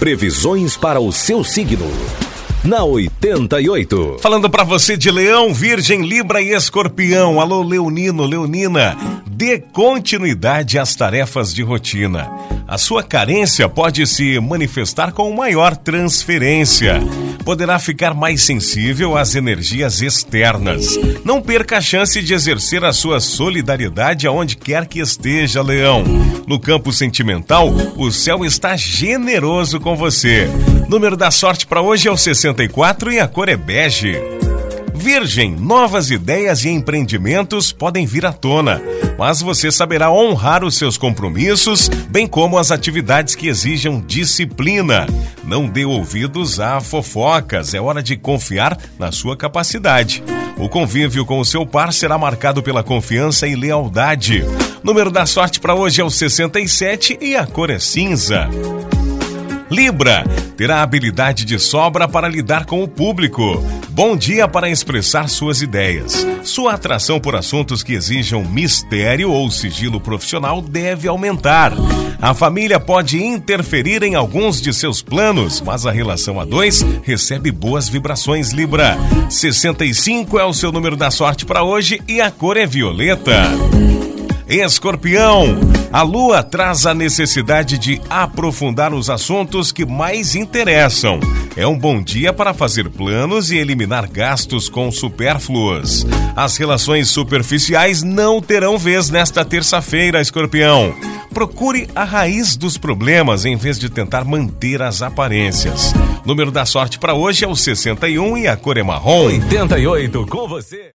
Previsões para o seu signo. Na 88. Falando para você de Leão, Virgem, Libra e Escorpião. Alô, Leonino, Leonina. Dê continuidade às tarefas de rotina. A sua carência pode se manifestar com maior transferência. Poderá ficar mais sensível às energias externas. Não perca a chance de exercer a sua solidariedade aonde quer que esteja, Leão. No campo sentimental, o céu está generoso com você. Número da sorte para hoje é o 64 e a cor é bege. Virgem, novas ideias e empreendimentos podem vir à tona, mas você saberá honrar os seus compromissos, bem como as atividades que exijam disciplina. Não dê ouvidos a fofocas, é hora de confiar na sua capacidade. O convívio com o seu par será marcado pela confiança e lealdade. Número da sorte para hoje é o 67 e a cor é cinza. Libra terá habilidade de sobra para lidar com o público. Bom dia para expressar suas ideias. Sua atração por assuntos que exijam mistério ou sigilo profissional deve aumentar. A família pode interferir em alguns de seus planos, mas a relação a dois recebe boas vibrações, Libra. 65 é o seu número da sorte para hoje e a cor é violeta. Escorpião, a lua traz a necessidade de aprofundar os assuntos que mais interessam. É um bom dia para fazer planos e eliminar gastos com supérfluos. As relações superficiais não terão vez nesta terça-feira, Escorpião. Procure a raiz dos problemas em vez de tentar manter as aparências. Número da sorte para hoje é o 61 e a cor é marrom. 88 com você.